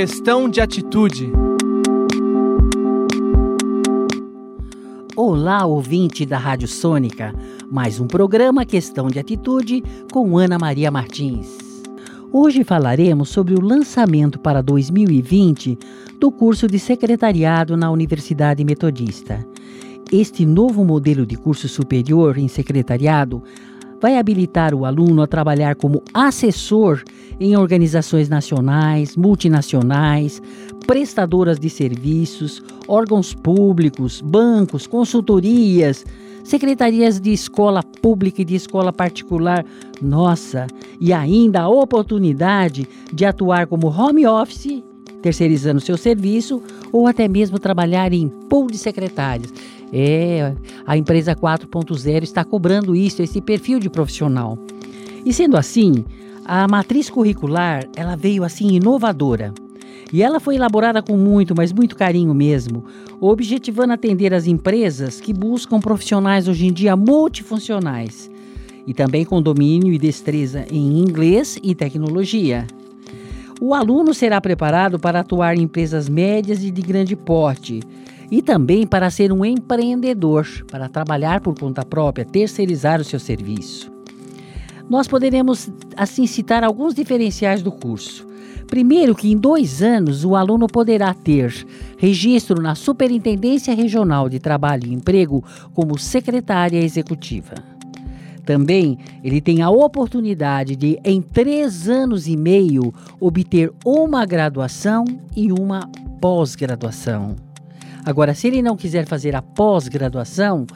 Questão de atitude. Olá, ouvinte da Rádio Sônica. Mais um programa Questão de Atitude com Ana Maria Martins. Hoje falaremos sobre o lançamento para 2020 do curso de secretariado na Universidade Metodista. Este novo modelo de curso superior em secretariado vai habilitar o aluno a trabalhar como assessor em organizações nacionais, multinacionais, prestadoras de serviços, órgãos públicos, bancos, consultorias, secretarias de escola pública e de escola particular. Nossa, e ainda a oportunidade de atuar como home office, terceirizando seu serviço, ou até mesmo trabalhar em pool de secretários. É, a empresa 4.0 está cobrando isso, esse perfil de profissional. E sendo assim, a matriz curricular, ela veio assim inovadora. E ela foi elaborada com muito, mas muito carinho mesmo, objetivando atender as empresas que buscam profissionais hoje em dia multifuncionais e também com domínio e destreza em inglês e tecnologia. O aluno será preparado para atuar em empresas médias e de grande porte e também para ser um empreendedor, para trabalhar por conta própria, terceirizar o seu serviço. Nós poderemos assim citar alguns diferenciais do curso. Primeiro, que em dois anos o aluno poderá ter registro na Superintendência Regional de Trabalho e Emprego como secretária executiva. Também ele tem a oportunidade de, em três anos e meio, obter uma graduação e uma pós-graduação. Agora, se ele não quiser fazer a pós-graduação,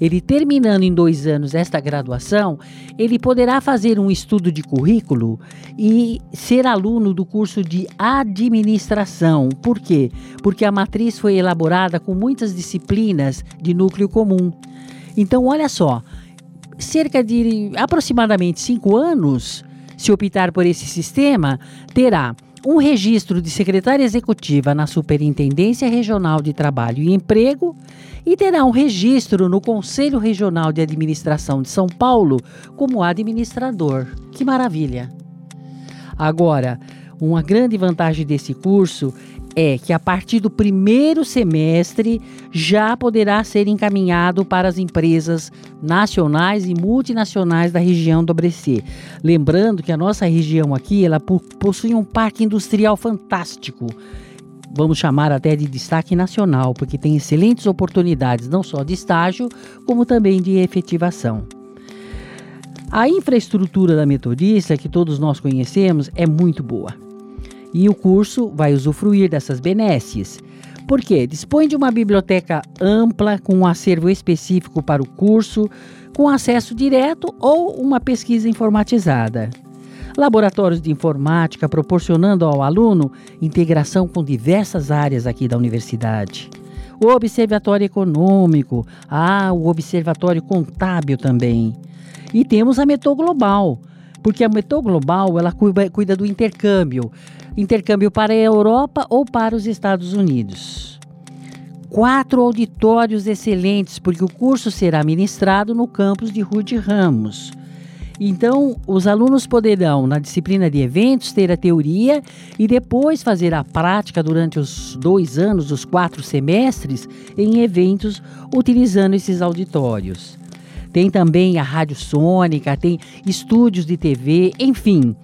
ele terminando em dois anos esta graduação, ele poderá fazer um estudo de currículo e ser aluno do curso de administração. Por quê? Porque a matriz foi elaborada com muitas disciplinas de núcleo comum. Então, olha só, cerca de aproximadamente cinco anos, se optar por esse sistema, terá um registro de secretária executiva na Superintendência Regional de Trabalho e Emprego e terá um registro no Conselho Regional de Administração de São Paulo como administrador. Que maravilha! Agora, uma grande vantagem desse curso é que a partir do primeiro semestre já poderá ser encaminhado para as empresas nacionais e multinacionais da região do ABC. Lembrando que a nossa região aqui ela possui um parque industrial fantástico. Vamos chamar até de destaque nacional, porque tem excelentes oportunidades não só de estágio, como também de efetivação. A infraestrutura da Metodista, que todos nós conhecemos, é muito boa e o curso vai usufruir dessas benesses. Por quê? Dispõe de uma biblioteca ampla com um acervo específico para o curso, com acesso direto ou uma pesquisa informatizada. Laboratórios de informática proporcionando ao aluno integração com diversas áreas aqui da universidade. O Observatório Econômico, ah, o Observatório Contábil também. E temos a Meto Global, porque a Meto Global ela cuida do intercâmbio intercâmbio para a Europa ou para os Estados Unidos. Quatro auditórios excelentes, porque o curso será ministrado no campus de Rude Ramos. Então, os alunos poderão, na disciplina de eventos, ter a teoria e depois fazer a prática durante os dois anos, os quatro semestres, em eventos, utilizando esses auditórios. Tem também a rádio sônica, tem estúdios de TV, enfim.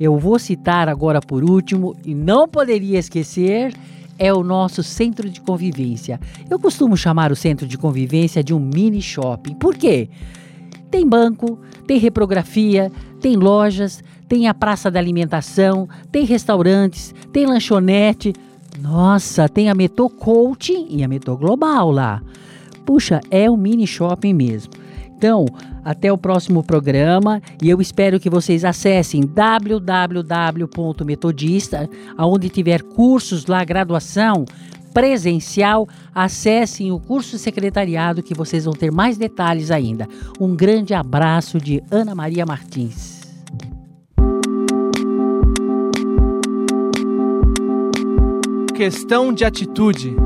Eu vou citar agora por último, e não poderia esquecer, é o nosso centro de convivência. Eu costumo chamar o centro de convivência de um mini shopping. Por quê? Tem banco, tem reprografia, tem lojas, tem a praça da alimentação, tem restaurantes, tem lanchonete. Nossa, tem a Meto Coaching e a Meto Global lá. Puxa, é um mini shopping mesmo. Então, até o próximo programa e eu espero que vocês acessem www.metodista, aonde tiver cursos lá, graduação presencial, acessem o curso secretariado que vocês vão ter mais detalhes ainda. Um grande abraço de Ana Maria Martins. Questão de atitude.